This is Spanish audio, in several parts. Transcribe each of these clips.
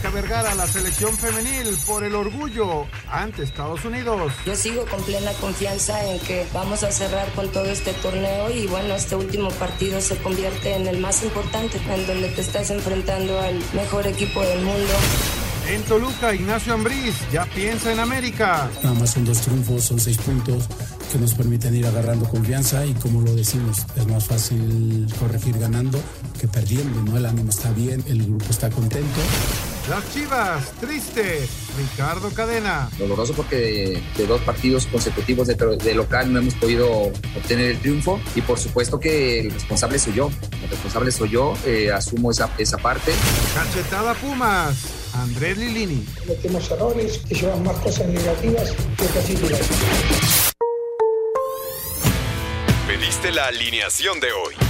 Mónica Vergara, la selección femenil por el orgullo ante Estados Unidos. Yo sigo con plena confianza en que vamos a cerrar con todo este torneo y bueno, este último partido se convierte en el más importante, en donde te estás enfrentando al mejor equipo del mundo. En Toluca, Ignacio Ambriz ya piensa en América. Nada más son dos triunfos, son seis puntos que nos permiten ir agarrando confianza y como lo decimos, es más fácil corregir ganando que perdiendo, ¿no? El ánimo está bien, el grupo está contento. Las Chivas, triste, Ricardo Cadena. Doloroso porque de, de dos partidos consecutivos de, de, local no hemos podido obtener el triunfo y por supuesto que el responsable soy yo. El responsable soy yo, eh, asumo esa, esa parte. Cachetada Pumas, Andrés Lilini. Cometemos errores que llevan más cosas negativas que positivas. Pediste la alineación de hoy.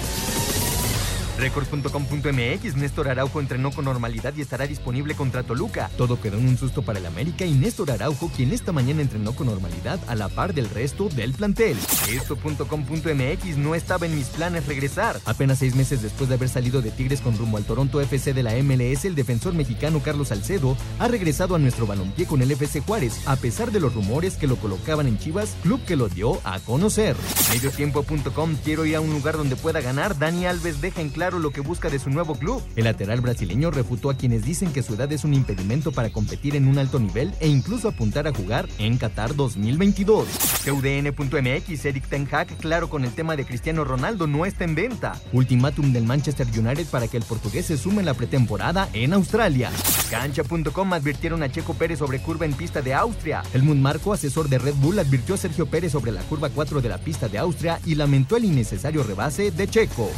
Record.com.mx, Néstor Araujo entrenó con normalidad y estará disponible contra Toluca. Todo quedó en un susto para el América y Néstor Araujo, quien esta mañana entrenó con normalidad a la par del resto del plantel. Esto.com.mx no estaba en mis planes regresar. Apenas seis meses después de haber salido de Tigres con rumbo al Toronto FC de la MLS, el defensor mexicano Carlos Salcedo ha regresado a nuestro balompié con el FC Juárez, a pesar de los rumores que lo colocaban en Chivas, club que lo dio a conocer. Mediotiempo.com, quiero ir a un lugar donde pueda ganar. Dani Alves deja en claro lo que busca de su nuevo club. El lateral brasileño refutó a quienes dicen que su edad es un impedimento para competir en un alto nivel e incluso apuntar a jugar en Qatar 2022. CUDN.mx, Eric Ten Hag, claro con el tema de Cristiano Ronaldo, no está en venta. Ultimátum del Manchester United para que el portugués se sume en la pretemporada en Australia. Cancha.com advirtieron a Checo Pérez sobre curva en pista de Austria. El Marco, asesor de Red Bull, advirtió a Sergio Pérez sobre la curva 4 de la pista de Austria y lamentó el innecesario rebase de Checo.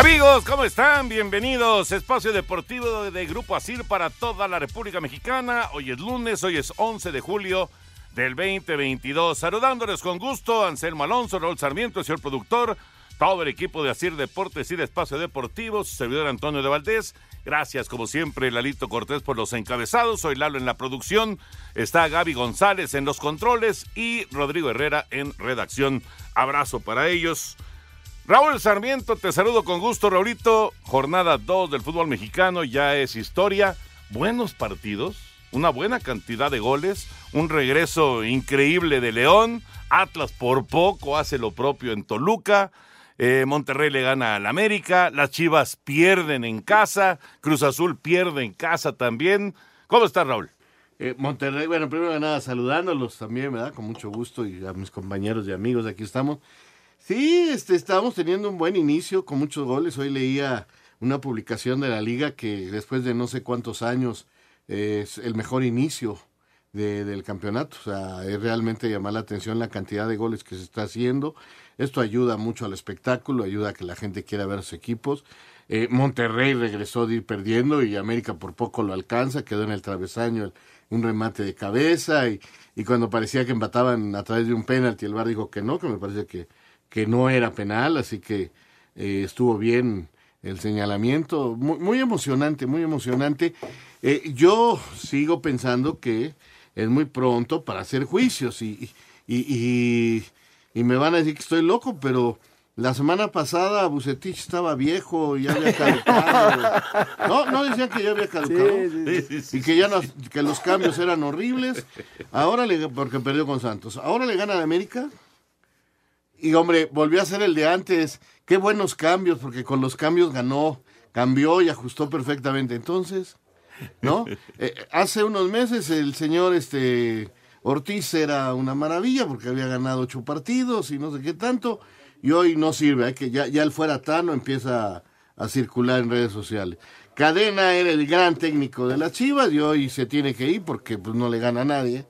Amigos, ¿cómo están? Bienvenidos. Espacio Deportivo de Grupo Asir para toda la República Mexicana. Hoy es lunes, hoy es 11 de julio del 2022. Saludándoles con gusto, Anselmo Alonso, Raúl Sarmiento, señor productor, todo el equipo de Asir Deportes y Espacio Deportivo, su servidor Antonio de Valdés. Gracias, como siempre, Lalito Cortés por los encabezados. Soy Lalo en la producción. Está Gaby González en los controles y Rodrigo Herrera en redacción. Abrazo para ellos. Raúl Sarmiento, te saludo con gusto, Raulito. Jornada 2 del fútbol mexicano, ya es historia. Buenos partidos, una buena cantidad de goles, un regreso increíble de León. Atlas por poco hace lo propio en Toluca. Eh, Monterrey le gana al América. Las Chivas pierden en casa. Cruz Azul pierde en casa también. ¿Cómo está, Raúl? Eh, Monterrey, bueno, primero que nada, saludándolos también, ¿verdad? Con mucho gusto y a mis compañeros y amigos, aquí estamos. Sí, este, estamos teniendo un buen inicio con muchos goles. Hoy leía una publicación de la liga que después de no sé cuántos años es el mejor inicio de, del campeonato. O sea, es realmente llamar la atención la cantidad de goles que se está haciendo. Esto ayuda mucho al espectáculo, ayuda a que la gente quiera ver sus equipos. Eh, Monterrey regresó de ir perdiendo y América por poco lo alcanza, quedó en el travesaño un remate de cabeza y, y cuando parecía que empataban a través de un penalti, el bar dijo que no, que me parece que que no era penal, así que eh, estuvo bien el señalamiento. Muy, muy emocionante, muy emocionante. Eh, yo sigo pensando que es muy pronto para hacer juicios y, y, y, y me van a decir que estoy loco, pero la semana pasada Bucetich estaba viejo y ya había caducado. No, no decían que ya había caducado. y que ya no- que los cambios eran horribles. Ahora le porque perdió con Santos. Ahora le gana a América. Y hombre, volvió a ser el de antes. Qué buenos cambios, porque con los cambios ganó, cambió y ajustó perfectamente. Entonces, ¿no? Eh, hace unos meses el señor este Ortiz era una maravilla porque había ganado ocho partidos y no sé qué tanto. Y hoy no sirve, que ya, ya el fuera Tano empieza a, a circular en redes sociales. Cadena era el gran técnico de las Chivas y hoy se tiene que ir porque pues, no le gana a nadie.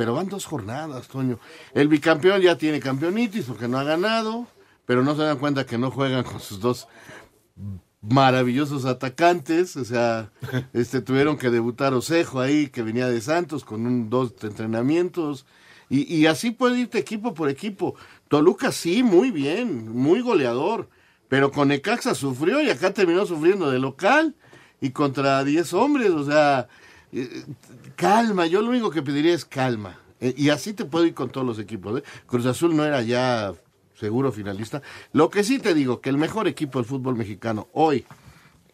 Pero van dos jornadas, Toño. El bicampeón ya tiene campeonitis porque no ha ganado, pero no se dan cuenta que no juegan con sus dos maravillosos atacantes, o sea, este tuvieron que debutar Osejo ahí, que venía de Santos, con un dos entrenamientos, y, así puede irte equipo por equipo. Toluca sí, muy bien, muy goleador, pero con Necaxa sufrió y acá terminó sufriendo de local y contra 10 hombres, o sea, eh, calma, yo lo único que pediría es calma. Eh, y así te puedo ir con todos los equipos. ¿eh? Cruz Azul no era ya seguro finalista. Lo que sí te digo, que el mejor equipo del fútbol mexicano hoy,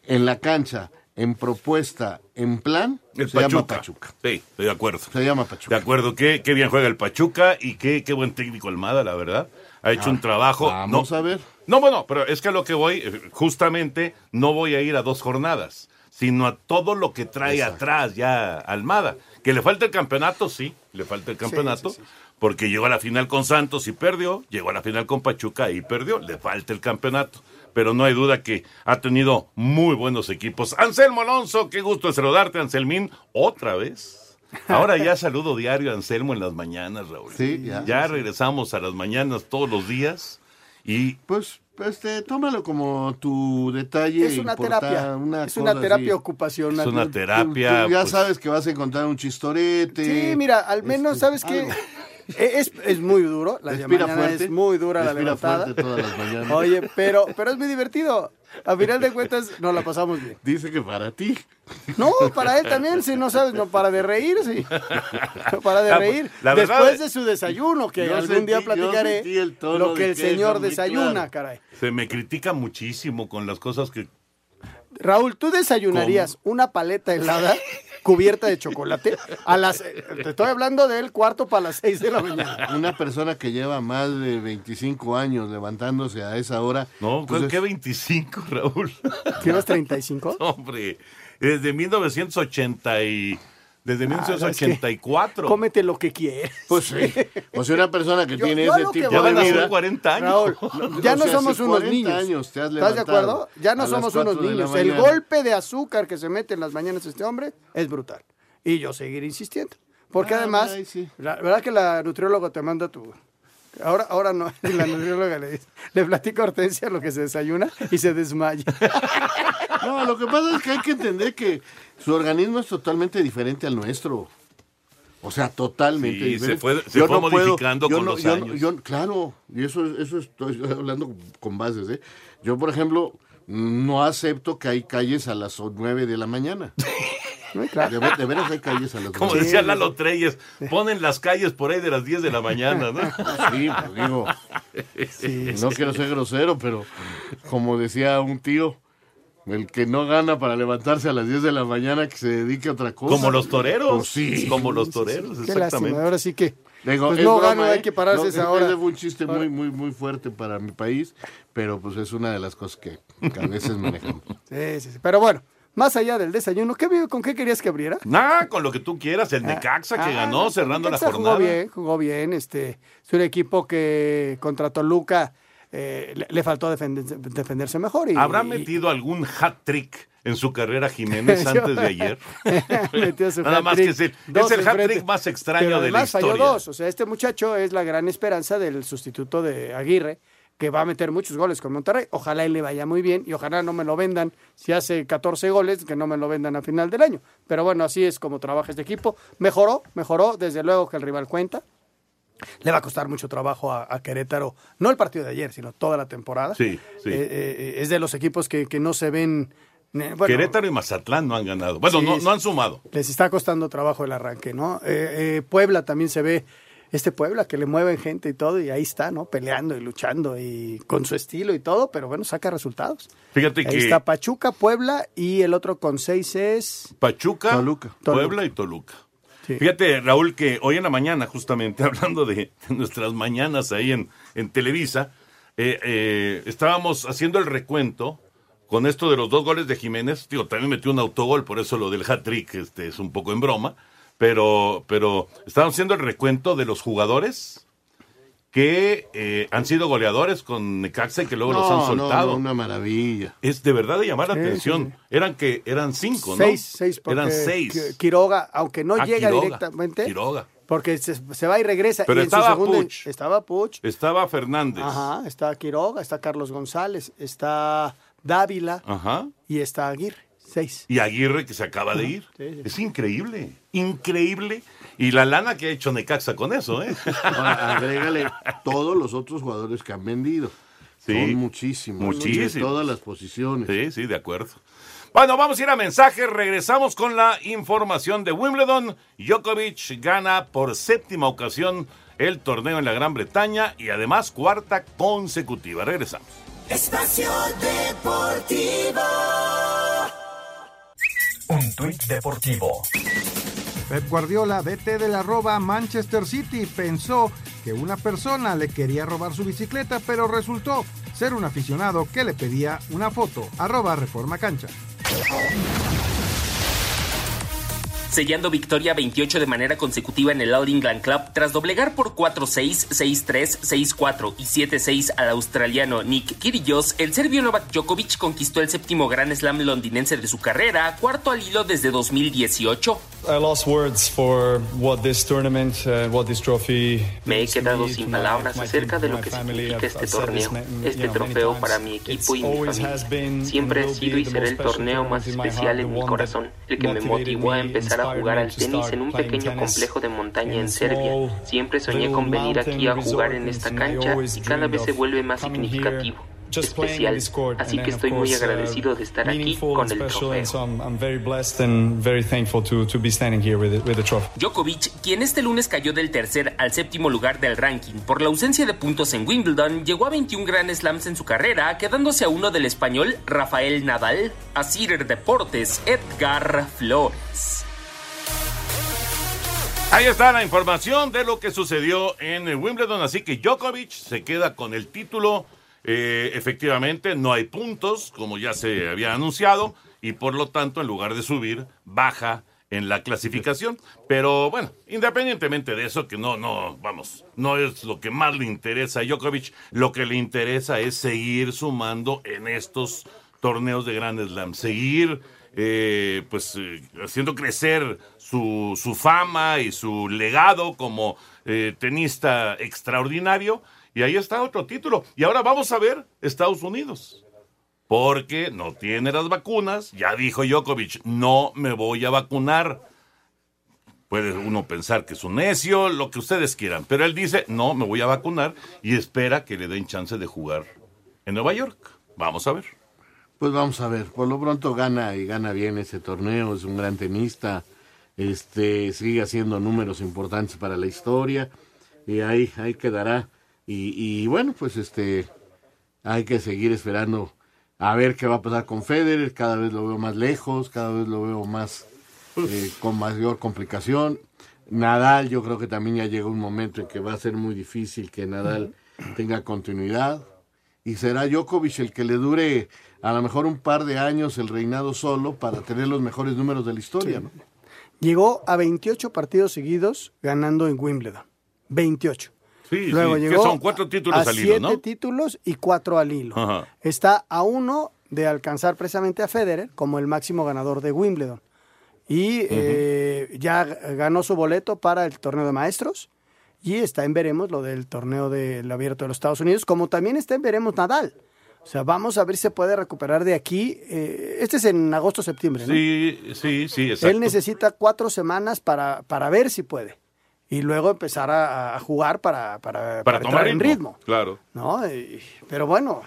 en la cancha, en propuesta, en plan, El se llama Pachuca. Pachuca. Sí, estoy de acuerdo. Se llama Pachuca. De acuerdo, qué, qué bien juega el Pachuca y qué, qué buen técnico Almada, la verdad. Ha hecho Ah, un trabajo. vamos no, a ver. No, bueno, pero es que a lo que voy, justamente, no voy a ir a dos jornadas, sino a todo lo que trae atrás ya Almada. Que le falta el campeonato, sí, le falta el campeonato, porque llegó a la final con Santos y perdió, llegó a la final con Pachuca y perdió, le falta el campeonato. Pero no hay duda que ha tenido muy buenos equipos. Anselmo Alonso, qué gusto saludarte, Anselmín, otra vez. Ahora ya saludo diario a Anselmo en las mañanas, Raúl. Sí, ya. Ya regresamos a las mañanas todos los días y Pues, este, tómalo como tu detalle. Es una importa- terapia. una es una terapia así. ocupacional. Es una Tú- terapia. tú ya pues, sabes que vas a encontrar un chistorete. Sí, mira, al menos, este, ¿sabes qué? algo. Es, es muy duro, la fuerte. es muy dura la levantada. fuerte todas las mañanas. Oye, pero, pero es muy divertido. A final de cuentas, nos la pasamos bien. Dice que para ti. No, para él también, si no sabes, no para de reír, sí. Para de La- reír. la verdad- Después de su desayuno, que algún día sentí- platicaré sentí el tono lo que el señor desayuna, claro. caray. se me critica muchísimo con las cosas que Raúl, ¿tú desayunarías una paleta helada cubierta de chocolate a las... Te estoy hablando del cuarto para las seis de la mañana. Una persona que lleva más de 25 años levantándose a esa hora. No, pues ¿qué es- 25, Raúl? ¿Tienes 35? Hombre, desde 1980 y... Desde Ah, ¿sabes qué? 1984. Cómete lo que quieres. Pues sí. O sea, una persona que Yo- tiene yo ese tipo ya de van a vida. ser 40 años. Raúl, ya O no sea, somos unos 40 niños. años te has ¿Estás de acuerdo? Ya no somos 4 unos niños. El golpe de azúcar que se mete en las mañanas este hombre es brutal. Y yo seguiré insistiendo. Porque Ah, además, ay, sí. la verdad que la nutrióloga te manda tu... Ahora, ahora no, la nutrióloga le dice, le platica a Hortensia lo que se desayuna y se desmaya. No, lo que pasa es que hay que entender que su organismo es totalmente diferente al nuestro. O sea, totalmente Sí, diferente. se fue- se Yo fue no puedo- modificando yo con no- los yo no- años. yo- claro, y eso, eso estoy hablando con bases. ¿eh? Yo, por ejemplo, no acepto que hay calles a las 9 de la mañana. Claro. De, ver- de veras hay calles a las Como 9. decía Lalo Treyes, ponen las calles por ahí de las 10 de la mañana, ¿no? Sí, pues digo, no quiero ser grosero, pero como decía un tío, el que no gana para levantarse a las 10 de la mañana, que se dedique a otra cosa. Como los toreros. Pues sí. Como los toreros, Qué lástima. exactamente. Ahora sí que... Digo, pues es no broma, gano, hay ¿eh? que pararse No, esa hora. fue un chiste Ahora- muy, muy, muy fuerte para mi país, pero pues es una de las cosas que, que a veces manejamos. Sí, sí, sí. Pero bueno, más allá del desayuno, ¿qué, ¿con qué querías que abriera? Nada, con lo que tú quieras, el Necaxa que Ah, ganó no, cerrando la Necaxa jornada. Jugó bien, jugó bien. Este, es un equipo que contra Toluca eh, le, le faltó defenderse, defenderse mejor. Y, ¿Habrá y- metido algún hat-trick en su carrera Jiménez antes de ayer? metió su Nada más que es el, es el hat-trick enfrente. más extraño Pero de la falló historia. dos. O sea, este muchacho es la gran esperanza del sustituto de Aguirre, que va a meter muchos goles con Monterrey. Ojalá y le vaya muy bien y ojalá no me lo vendan si hace 14 goles, que no me lo vendan a final del año. Pero bueno, así es como trabaja este equipo. Mejoró, mejoró, desde luego que el rival cuenta. Le va a costar mucho trabajo a, a Querétaro, no el partido de ayer, sino toda la temporada. Sí, sí. Eh, eh, es de los equipos que, que no se ven bueno, Querétaro y Mazatlán no han ganado. Bueno, Sí, no, no han sumado. les está costando trabajo el arranque, ¿no? Eh, eh, Puebla también se ve, este Puebla que le mueven gente y todo, y ahí está, ¿no? Peleando y luchando y con su estilo y todo, pero bueno, saca resultados. Fíjate Ahí que está Pachuca, Puebla y el otro con seis es... Pachuca, Toluca. Puebla y Toluca. Fíjate, Raúl, que hoy en la mañana, justamente hablando de, de nuestras mañanas ahí en, en Televisa, eh, eh, estábamos haciendo el recuento con esto de los dos goles de Jiménez. Digo, también metió un autogol, por eso lo del hat-trick este, es un poco en broma. Pero, pero estábamos haciendo el recuento de los jugadores que eh, han sido goleadores con Necaxa y que luego los han no, soltado. no, una maravilla. Es de verdad de llamar la Sí, atención. sí, Eran que eran cinco, ¿no? Seis, seis, porque Eran seis. Qui- Quiroga, aunque no Ah, llega Quiroga, directamente, Quiroga. porque se, se va y regresa. Pero y en su estaba Puch. Estaba Puch. Estaba Fernández. Ajá, está Quiroga, está Carlos González, está Dávila Ajá. y está Aguirre. Seis. Y Aguirre que se acaba de ir. Sí, sí. Es increíble, increíble. Y la lana que ha hecho Necaxa con eso, ¿eh? Ahora, agrégale todos los otros jugadores que han vendido. Sí, Son muchísimos. muchísimos. De todas las posiciones. Sí, sí, de acuerdo. Bueno, vamos a ir a mensajes. Regresamos con la información de Wimbledon. Djokovic gana por séptima ocasión el torneo en la Gran Bretaña y además cuarta consecutiva. Regresamos. Espacio Deportivo. Un tuit deportivo. Pep Guardiola, DT del arroba Manchester City, pensó que una persona le quería robar su bicicleta, pero resultó ser un aficionado que le pedía una foto. Arroba Reforma Cancha. Sellando victoria 28 de manera consecutiva en el All England Club tras doblegar por 4-6, 6-3, 6-4 y 7-6 al australiano Nick Kyrgios, el serbio Novak Djokovic conquistó el séptimo Grand Slam londinense de su carrera, cuarto al hilo desde 2018. I lost words for what this tournament, uh, what this trophy. Me he quedado sin palabras acerca de lo que significa este torneo, este trofeo para mi equipo y mi familia. Siempre ha sido y será el torneo más especial en mi corazón, el que me motivó a empezar a jugar al tenis en un pequeño complejo de montaña en Serbia. Siempre soñé con venir aquí a jugar en esta cancha y cada vez se vuelve más significativo, especial. Así que estoy muy uh, agradecido de estar aquí con el trofeo. and so I'm, I'm very blessed and very thankful to, to be standing here with, it, with the trophy. Djokovic, quien este lunes cayó del tercer al séptimo lugar del ranking por la ausencia de puntos en Wimbledon, llegó a 21 Grand Slams en su carrera, quedándose a uno del español Rafael Nadal, a Cider Deportes Edgar Flores. Ahí está la información de lo que sucedió en Wimbledon. Así que Djokovic se queda con el título. Eh, efectivamente, no hay puntos, como ya se había anunciado, y por lo tanto, en lugar de subir, baja en la clasificación. Pero bueno, independientemente de eso, que no, no, vamos, no es lo que más le interesa a Djokovic, lo que le interesa es seguir sumando en estos torneos de Grand Slam, seguir eh, pues eh, haciendo crecer su, fama y su legado como eh, tenista extraordinario. Y ahí está otro título. Y ahora vamos a ver Estados Unidos. Porque no tiene las vacunas. Ya dijo Djokovic, no me voy a vacunar. Puede uno pensar que es un necio, lo que ustedes quieran. Pero él dice, no, me voy a vacunar y espera que le den chance de jugar en Nueva York. Vamos a ver. Pues vamos a ver, por lo pronto gana y gana bien ese torneo, es un gran tenista, este sigue haciendo números importantes para la historia y ahí ahí quedará. Y, y bueno pues este hay que seguir esperando a ver qué va a pasar con Federer, cada vez lo veo más lejos, cada vez lo veo más eh, con mayor complicación. Nadal yo creo que también ya llega un momento en que va a ser muy difícil que Nadal tenga continuidad. Y será Djokovic el que le dure a lo mejor un par de años el reinado solo para tener los mejores números de la historia, ¿no? Llegó a 28 partidos seguidos ganando en Wimbledon. 28. Sí, Luego sí, que llegó son cuatro títulos a al hilo, siete ¿no? títulos y cuatro al hilo. Ajá. Está a uno de alcanzar precisamente a Federer como el máximo ganador de Wimbledon. Y eh, ya ganó su boleto para el torneo de maestros. Y está en veremos lo del torneo del abierto de los Estados Unidos, como también está en veremos Nadal. O sea, vamos a ver si se puede recuperar de aquí. Eh, este es en agosto-septiembre, ¿no? Sí, sí, sí, exacto. Él necesita cuatro semanas para, para ver si puede. Y luego empezar a, a jugar para, para, para para tomar entrar en ritmo. ritmo. Claro. ¿no? Y- pero bueno,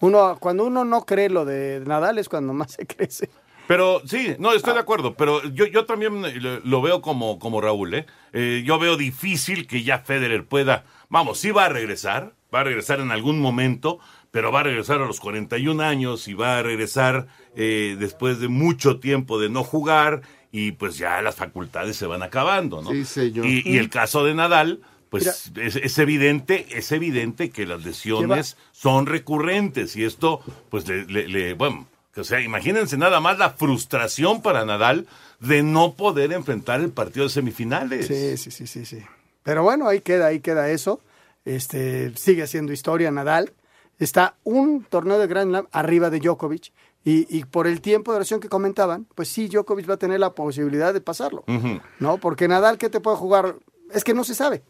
Uno, cuando uno no cree lo de Nadal es cuando más se crece. Pero sí, no, estoy de acuerdo, pero yo, yo también lo, lo veo como, como Raúl, ¿eh? ¿eh? Yo veo difícil que ya Federer pueda, vamos, sí va a regresar, va a regresar en algún momento, pero va a regresar a los 41 años y va a regresar eh, después de mucho tiempo de no jugar y pues ya las facultades se van acabando, ¿no? Sí, señor. Y, y el caso de Nadal, pues es, es, evidente, es evidente que las lesiones son recurrentes y esto, pues le, le, le, bueno, o sea, imagínense nada más la frustración para Nadal de no poder enfrentar el partido de semifinales. Sí, sí, sí, sí, sí. Pero bueno, ahí queda, ahí queda eso. Este sigue haciendo historia Nadal. Está un torneo de Grand Slam arriba de Djokovic. Y, y, por el tiempo de oración que comentaban, pues sí, Djokovic va a tener la posibilidad de pasarlo. Uh -huh. ¿No? Porque Nadal, ¿qué te puede jugar? Es que no se sabe.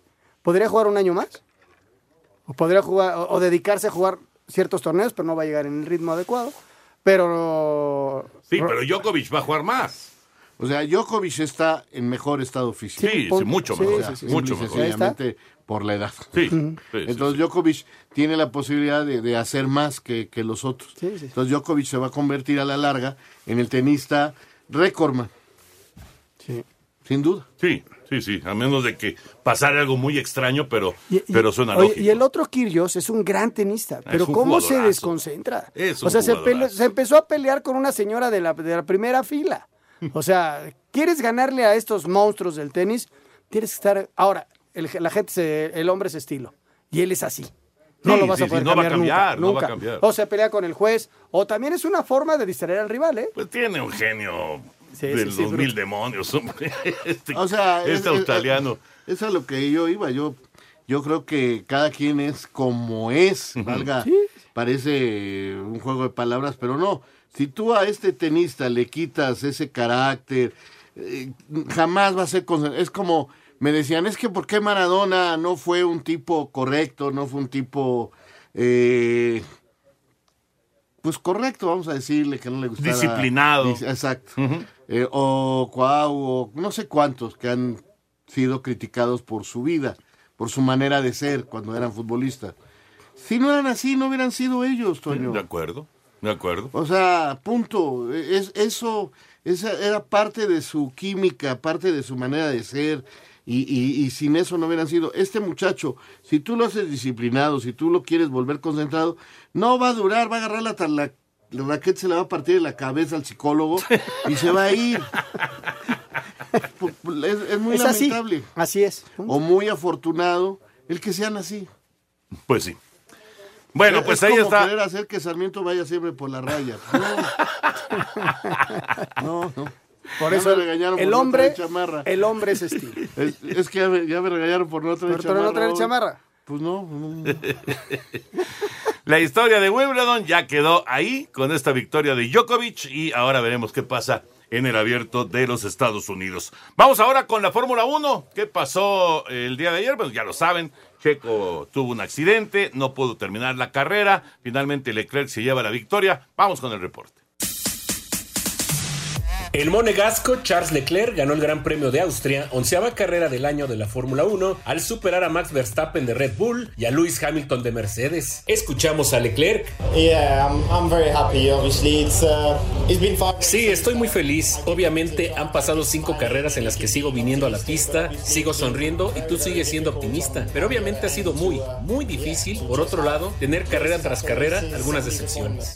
¿Podría jugar un año más? O podría jugar, o, o dedicarse a jugar ciertos torneos, pero no va a llegar en el ritmo adecuado. Pero. Sí, pero Djokovic va a jugar más. O sea, Djokovic está en mejor estado físico. Sí, sí mucho mejor. Sí, sí, mucho mejor. Por la edad. Sí. Entonces Djokovic tiene la posibilidad de, de hacer más que, que los otros. Entonces Djokovic se va a convertir a la larga en el tenista récordman. Sí. Sin duda. Sí, sí, sí. A menos de que pasara algo muy extraño, pero, y, pero suena oye, lógico. Y el otro Kyrgios es un gran tenista, pero ¿cómo se desconcentra? Es o sea, se, pele, se, empezó a pelear con una señora de la, de la primera fila. O sea, ¿quieres ganarle a estos monstruos del tenis? Tienes que estar... Ahora, el, la gente, se, el hombre es estilo, y él es así. No sí, lo vas sí, a poder sí, no cambiar, va a cambiar, nunca, no nunca. va a cambiar. O se pelea con el juez, o también es una forma de distraer al rival, ¿eh? Pues tiene un genio Sí, de sí, los sí, mil bruto. demonios, hombre. Este, O sea, es- este es- australiano. Es, es a lo que yo iba. Yo, yo creo que cada quien es como es. Valga, parece un juego de palabras, pero no. Si tú a este tenista le quitas ese carácter, eh, jamás va a ser. Es como me decían, es que ¿por qué Maradona no fue un tipo correcto, no fue un tipo. eh, pues correcto, vamos a decirle que no le gustaba. Disciplinado. Dis- Exacto. Eh, o Cuau, o no sé cuántos que han sido criticados por su vida, por su manera de ser cuando eran futbolistas. Si no eran así, no hubieran sido ellos, Toño. De acuerdo, de acuerdo. O sea, punto. Es, eso esa era parte de su química, parte de su manera de ser. Y, y, y sin eso no hubieran sido. Este muchacho, si tú lo haces disciplinado, si tú lo quieres volver concentrado, no va a durar, va a agarrar la, la, la raqueta, se le va a partir de la cabeza al psicólogo y se va a ir. Es, es muy Es lamentable. Así es. O muy afortunado el que sean así. Pues sí. Bueno, Es- pues es ahí como está. querer hacer que Sarmiento vaya siempre por la raya. No, no. no. Por eso me el, regañaron el por no hombre, traer chamarra. el hombre es estilo. Es, es que ya me, ya me regañaron por no traer Por chamarra. no traer chamarra. Pues no. no. La historia de Wimbledon ya quedó ahí con esta victoria de Djokovic y ahora veremos qué pasa en el abierto de los Estados Unidos. Vamos ahora con la Fórmula 1. ¿Qué pasó el día de ayer? Pues ya lo saben, Checo tuvo un accidente, no pudo terminar la carrera, finalmente Leclerc se lleva la victoria. Vamos con el reporte. El monegasco Charles Leclerc ganó el Gran Premio de Austria, onceava carrera del año de la Fórmula 1, al superar a Max Verstappen de Red Bull y a Lewis Hamilton de Mercedes. Escuchamos a Leclerc. Yeah, I'm, I'm very happy. Obviously, it's it's been fun. Sí, estoy muy feliz. Obviamente han pasado cinco carreras en las que sigo viniendo a la pista, sigo sonriendo y tú sigues siendo optimista. Pero obviamente ha sido muy, muy difícil, por otro lado, tener carrera tras carrera algunas decepciones.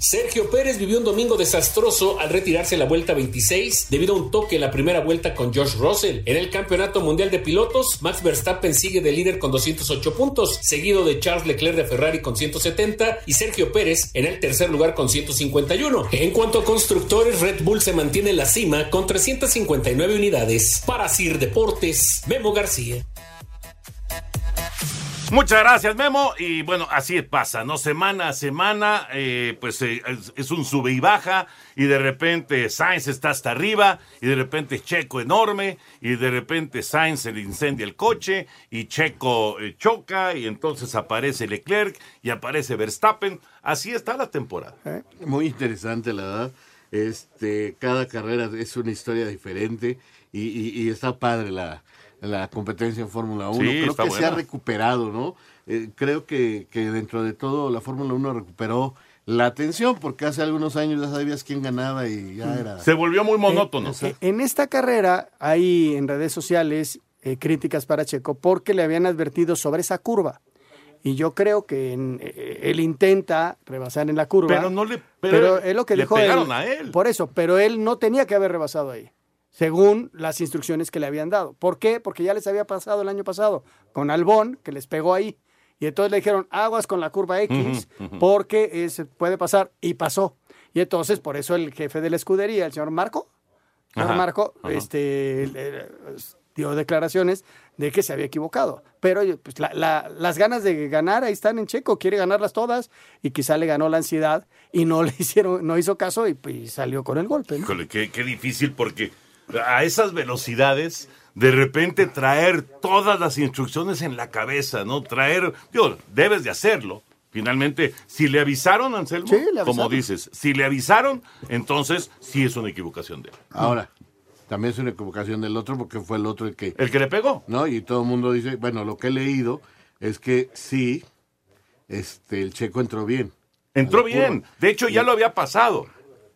Sergio Pérez vivió un domingo desastroso al retirarse en la vuelta 26 debido a un toque en la primera vuelta con Josh Russell. En el Campeonato Mundial de Pilotos, Max Verstappen sigue de líder con 208 puntos, seguido de Charles Leclerc de Ferrari con 170 y Sergio Pérez en el tercer lugar con 151. En cuanto a constructores, Red Bull se mantiene en la cima con 359 unidades. Para Sir Deportes, Memo García. Muchas gracias, Memo. Y bueno, así pasa, ¿no? Semana a semana, eh, pues eh, es, es un sube y baja, y de repente Sainz está hasta arriba, y de repente Checo enorme, y de repente Sainz se le incendia el coche, y Checo eh, choca, y entonces aparece Leclerc, y aparece Verstappen. Así está la temporada. Muy interesante, la verdad. Este, cada carrera es una historia diferente y, y- y está padre la, la competencia en Fórmula 1. Sí, creo que se ha recuperado, ¿no? Eh, creo que, que dentro de todo la Fórmula 1 recuperó la atención, porque hace algunos años ya sabías quién ganaba y ya era... Se volvió muy monótono. Eh, En esta carrera hay en redes sociales eh, críticas para Checo porque le habían advertido sobre esa curva. Y yo creo que en- eh, él intenta rebasar en la curva. Pero no le- Pero, pero es lo que le dijo pegaron a él. Por eso, pero él no tenía que haber rebasado ahí, según las instrucciones que le habían dado. ¿Por qué? Porque ya les había pasado el año pasado con Albón, que les pegó ahí. Y entonces le dijeron, aguas con la curva X, porque es- puede pasar. Y pasó. Y entonces, por eso el jefe de la escudería, el señor Marco, señor Marco, ajá. este, le- dio declaraciones de que se había equivocado. Pero pues, la- la- las ganas de ganar ahí están en Checo, quiere ganarlas todas y quizá le ganó la ansiedad y no le hicieron, no hizo caso y pues, salió con el golpe. ¿no? Híjole, qué, qué difícil porque a esas velocidades, de repente traer todas las instrucciones en la cabeza, ¿no? Traer, digo, debes de hacerlo. Finalmente, si le avisaron, Anselmo, Sí, le como dices, si le avisaron, entonces sí es una equivocación de él. Ahora, también es una equivocación del otro porque fue el otro el que... ¿El que le pegó? ¿No? Y todo el mundo dice, bueno, lo que he leído es que sí, este, el checo entró bien. Entró curva. bien. De hecho, ya lo había pasado.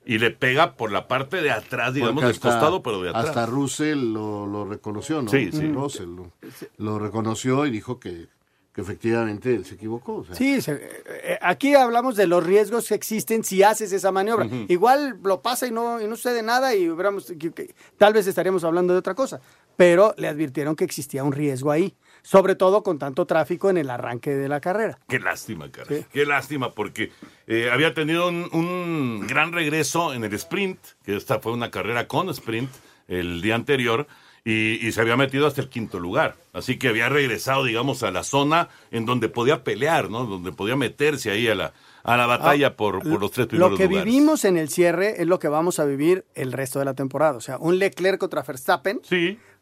Y le pega por la parte de atrás, digamos, Porque del hasta- costado, pero de atrás. Hasta Russell lo, lo reconoció, ¿no? Sí, sí. Russell lo, lo reconoció y dijo que, que efectivamente él se equivocó. o sea. Sí, se- eh, aquí hablamos de los riesgos que existen si haces esa maniobra. Igual lo pasa y no, y no sucede nada y hubiéramos- que- que- tal vez estaríamos hablando de otra cosa. Pero le advirtieron que existía un riesgo ahí, sobre todo con tanto tráfico en el arranque de la carrera. Qué lástima, caray. Qué lástima, porque eh, había tenido un, un gran regreso en el sprint, que esta fue una carrera con sprint el día anterior, y, y se había metido hasta el quinto lugar. Así que había regresado, digamos, a la zona en donde podía pelear, ¿no? Donde podía meterse ahí a la, a la batalla por, por los tres primeros Ah, Lo que lugares. vivimos en el cierre es lo que vamos a vivir el resto de la temporada. O sea, un Leclerc contra Verstappen.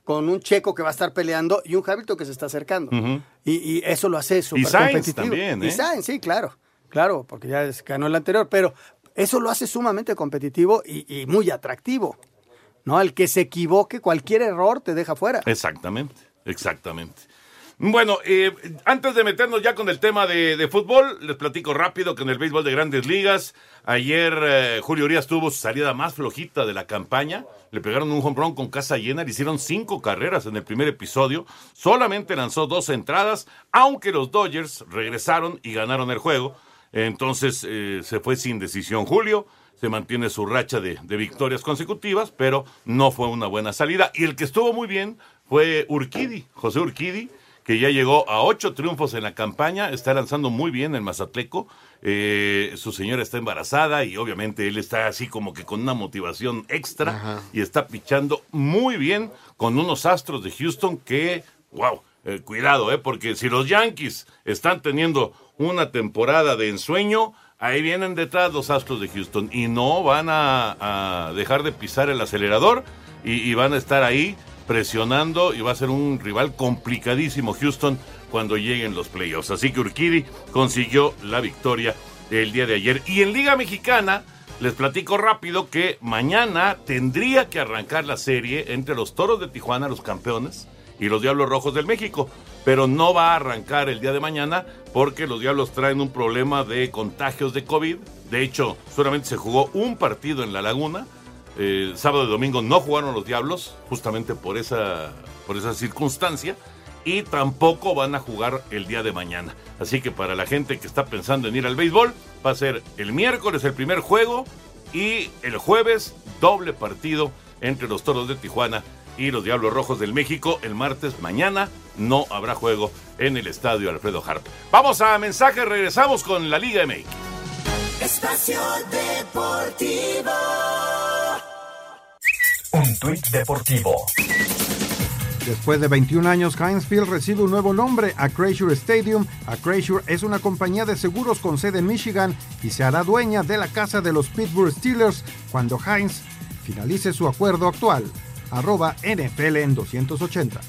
Con un Checo que va a estar peleando y un Hamilton que se está acercando. Y, y eso lo hace súper competitivo. también, ¿eh? Y Sainz, sí, claro. Claro, porque ya ganó el anterior. Pero eso lo hace sumamente competitivo y, y muy atractivo. ¿No? El que se equivoque, cualquier error te deja fuera. Exactamente, exactamente. Bueno, eh, antes de meternos ya con el tema de, fútbol, les platico rápido que en el béisbol de grandes ligas, ayer eh, Julio Urias tuvo su salida más flojita de la campaña, le pegaron un home run con casa llena, le hicieron cinco carreras en el primer episodio, solamente lanzó dos entradas, aunque los Dodgers regresaron y ganaron el juego, entonces eh, se fue sin decisión Julio, se mantiene su racha de victorias consecutivas, pero no fue una buena salida. Y el que estuvo muy bien fue Urquidi, José Urquidi, que ya llegó a ocho triunfos en la campaña, está lanzando muy bien en Mazatleco, eh, su señora está embarazada y obviamente él está así como que con una motivación extra y está pichando muy bien con unos astros de Houston que, wow, eh, cuidado, eh, porque si los Yankees están teniendo una temporada de ensueño, ahí vienen detrás los astros de Houston y no van a, a dejar de pisar el acelerador y, y van a estar ahí presionando y va a ser un rival complicadísimo Houston cuando lleguen los playoffs. Así que Urquidi consiguió la victoria el día de ayer. Y en Liga Mexicana, les platico rápido que mañana tendría que arrancar la serie entre los Toros de Tijuana, los campeones, y los Diablos Rojos del México. Pero no va a arrancar el día de mañana porque los Diablos traen un problema de contagios de COVID. De hecho, solamente se jugó un partido en La Laguna. Sábado y domingo no jugaron los Diablos, justamente por esa, por esa circunstancia. Y tampoco van a jugar el día de mañana. Así que para la gente que está pensando en ir al béisbol, va a ser el miércoles el primer juego y el jueves doble partido entre los Toros de Tijuana y los Diablos Rojos del México. El martes mañana no habrá juego en el estadio Alfredo Harp. Vamos a mensaje, regresamos con la Liga MX. Espacio Deportivo. Un tuit deportivo. Después de 21 años, Heinz Field recibe un nuevo nombre, Acrisure Stadium. Acrisure es una compañía de seguros con sede en Michigan y se hará dueña de la casa de los Pittsburgh Steelers cuando Heinz finalice su acuerdo actual. Arroba NFL en 280.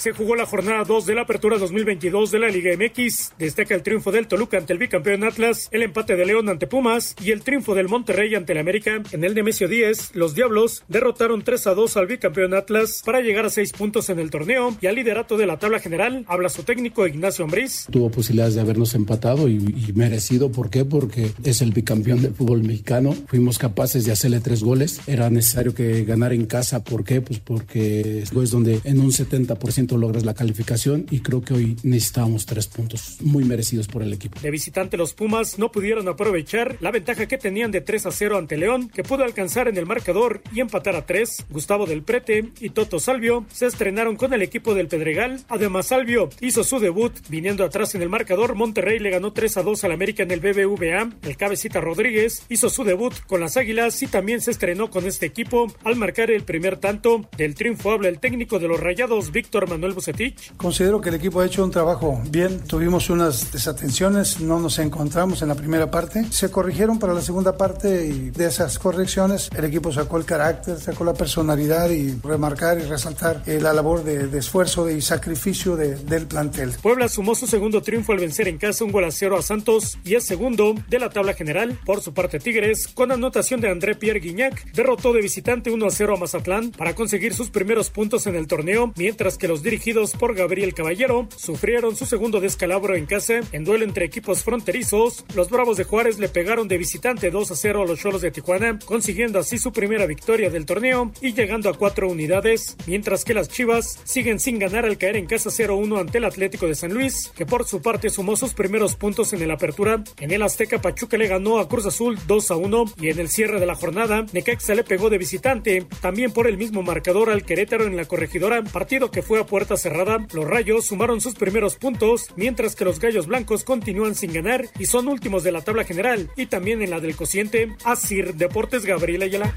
Se jugó la jornada 2 de la apertura 2022 de la Liga MX. Destaca el triunfo del Toluca ante el bicampeón Atlas, el empate de León ante Pumas y el triunfo del Monterrey ante el América. En el Nemesio 10, los Diablos derrotaron 3 a 2 al bicampeón Atlas para llegar a 6 puntos en el torneo y al liderato de la tabla general. Habla su técnico Ignacio Ambriz. Tuvo posibilidades de habernos empatado y, merecido. ¿Por qué? Porque es el bicampeón del fútbol mexicano. Fuimos capaces de hacerle tres goles. Era necesario que ganara en casa. ¿Por qué? Pues porque es donde en un 70% logras la calificación y creo que hoy necesitábamos tres puntos muy merecidos por el equipo. De visitante los Pumas no pudieron aprovechar la ventaja que tenían de 3 a 0 ante León, que pudo alcanzar en el marcador y empatar a 3. Gustavo del Prete y Toto Salvio se estrenaron con el equipo del Pedregal. Además, Salvio hizo su debut viniendo atrás en el marcador. Monterrey le ganó 3 a 2 al América en el BBVA. El cabecita Rodríguez hizo su debut con las Águilas y también se estrenó con este equipo al marcar el primer tanto. Del triunfo habla el técnico de los Rayados, Víctor Manuel Bucetich. Considero que el equipo ha hecho un trabajo bien. Tuvimos unas desatenciones, no nos encontramos en la primera parte. Se corrigieron para la segunda parte y de esas correcciones el equipo sacó el carácter, sacó la personalidad y remarcar y resaltar eh, la labor de, de esfuerzo y sacrificio de, del plantel. Puebla sumó su segundo triunfo al vencer en casa un gol a cero a Santos y es segundo de la tabla general. Por su parte, Tigres, con anotación de André Pierre Guignac, derrotó de visitante 1 a 0 a Mazatlán para conseguir sus primeros puntos en el torneo, mientras que los dirigidos por Gabriel Caballero sufrieron su segundo descalabro en casa en duelo entre equipos fronterizos. Los Bravos de Juárez le pegaron de visitante 2 a 0 a los Cholos de Tijuana, consiguiendo así su primera victoria del torneo y llegando a cuatro unidades, mientras que las Chivas siguen sin ganar al caer en casa 0-1 ante el Atlético de San Luis, que por su parte sumó sus primeros puntos en el apertura. En el Azteca Pachuca le ganó a Cruz Azul 2 a 1 y en el cierre de la jornada Necaxa le pegó de visitante, también por el mismo marcador al Querétaro en la corregidora, partido que fue a puerta cerrada. Los Rayos sumaron sus primeros puntos, mientras que los Gallos Blancos continúan sin ganar y son últimos de la tabla general y también en la del cociente. Asir Deportes Gabriel Ayala.